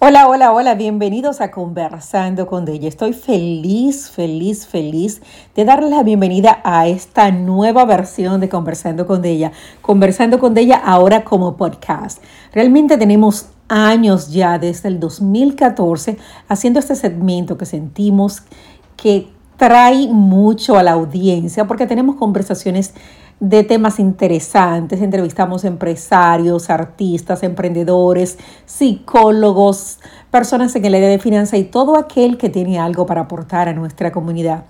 Hola, hola, hola, bienvenidos a Conversando con ella. Estoy feliz, feliz, feliz de darles la bienvenida a esta nueva versión de Conversando con ella. Conversando con ella ahora como podcast. Realmente tenemos años ya desde el 2014 haciendo este segmento que sentimos que trae mucho a la audiencia porque tenemos conversaciones de temas interesantes. Entrevistamos empresarios, artistas, emprendedores, psicólogos, personas en el área de finanzas y todo aquel que tiene algo para aportar a nuestra comunidad.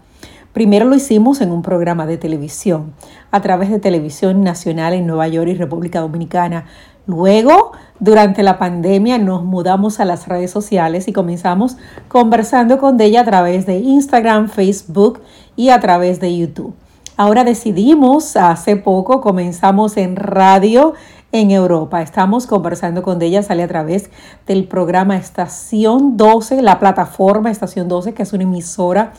Primero lo hicimos en un programa de televisión, a través de Televisión Nacional en Nueva York y República Dominicana. Luego, durante la pandemia, nos mudamos a las redes sociales y comenzamos conversando con ella a través de Instagram, Facebook y a través de YouTube. Ahora decidimos, hace poco comenzamos en radio en Europa. Estamos conversando con ella, sale a través del programa Estación 12, la plataforma Estación 12, que es una emisora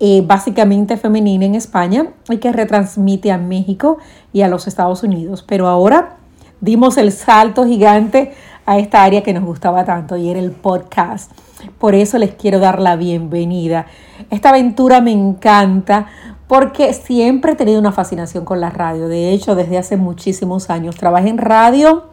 eh, básicamente femenina en España y que retransmite a México y a los Estados Unidos. Pero ahora dimos el salto gigante a esta área que nos gustaba tanto y era el podcast. Por eso les quiero dar la bienvenida. Esta aventura me encanta porque siempre he tenido una fascinación con la radio. De hecho, desde hace muchísimos años trabajé en radio,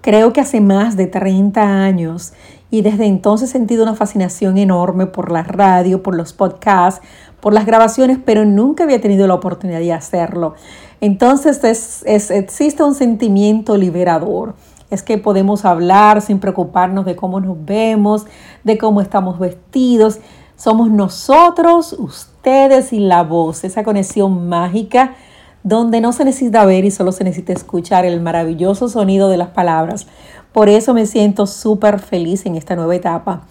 creo que hace más de 30 años, y desde entonces he sentido una fascinación enorme por la radio, por los podcasts, por las grabaciones, pero nunca había tenido la oportunidad de hacerlo. Entonces es, existe un sentimiento liberador. Es que podemos hablar sin preocuparnos de cómo nos vemos, de cómo estamos vestidos. Somos nosotros, ustedes y la voz, esa conexión mágica donde no se necesita ver y solo se necesita escuchar el maravilloso sonido de las palabras. Por eso me siento súper feliz en esta nueva etapa.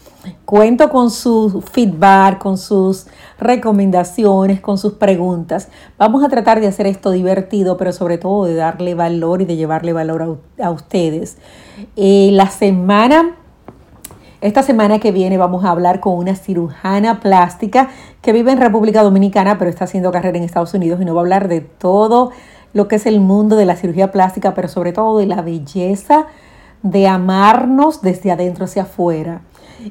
Cuento con su feedback, con sus recomendaciones, con sus preguntas. Vamos a tratar de hacer esto divertido, pero sobre todo de darle valor y de llevarle valor a, ustedes. Eh, la semana esta semana que viene vamos a hablar con una cirujana plástica que vive en República Dominicana, pero está haciendo carrera en Estados Unidos y nos va a hablar de todo lo que es el mundo de la cirugía plástica, pero sobre todo de la belleza de amarnos desde adentro hacia afuera.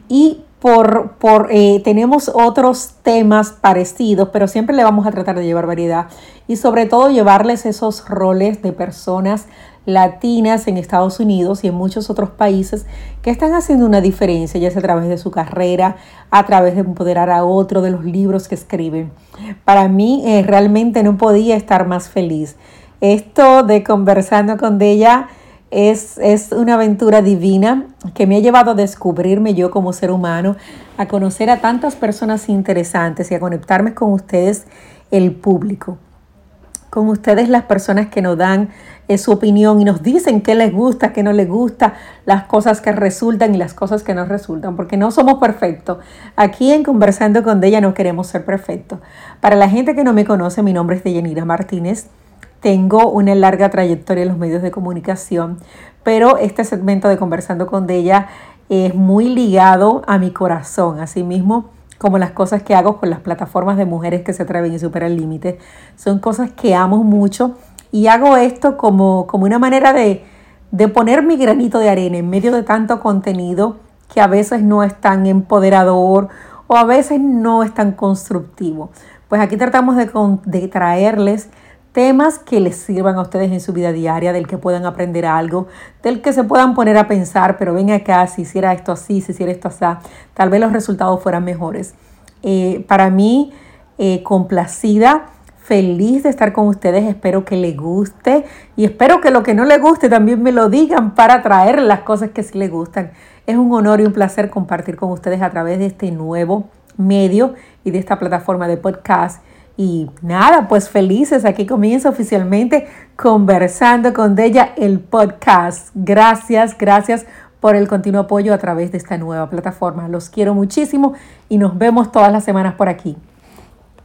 Y por, por eh, tenemos otros temas parecidos, pero siempre le vamos a tratar de llevar variedad y sobre todo llevarles esos roles de personas latinas en Estados Unidos y en muchos otros países que están haciendo una diferencia, ya sea a través de su carrera, a través de empoderar a otro, de los libros que escriben. Para mí eh, realmente no podía estar más feliz. Esto de conversando con ella es, es una aventura divina que me ha llevado a descubrirme yo como ser humano, a conocer a tantas personas interesantes y a conectarme con ustedes, el público con ustedes las personas que nos dan eh, su opinión y nos dicen qué les gusta, qué no les gusta, las cosas que resultan y las cosas que no resultan, porque no somos perfectos. Aquí en Conversando con ella no queremos ser perfectos. Para la gente que no me conoce, mi nombre es Deyanira Martínez. Tengo una larga trayectoria en los medios de comunicación, pero este segmento de Conversando con ella es muy ligado a mi corazón. Asimismo, como las cosas que hago con las plataformas de mujeres que se atreven y superan el límite. Son cosas que amo mucho y hago esto como, como una manera de, de poner mi granito de arena en medio de tanto contenido que a veces no es tan empoderador o a veces no es tan constructivo. Pues aquí tratamos de, de traerles temas que les sirvan a ustedes en su vida diaria, del que puedan aprender algo, del que se puedan poner a pensar, pero ven acá, si hiciera esto así, si hiciera esto así, tal vez los resultados fueran mejores. Eh, para mí, eh, complacida, feliz de estar con ustedes, espero que les guste y espero que lo que no les guste también me lo digan para traer las cosas que sí les gustan. Es un honor y un placer compartir con ustedes a través de este nuevo medio y de esta plataforma de podcast y nada, pues felices, aquí comienza oficialmente conversando con ella el podcast. Gracias, gracias por el continuo apoyo a través de esta nueva plataforma. Los quiero muchísimo y nos vemos todas las semanas por aquí.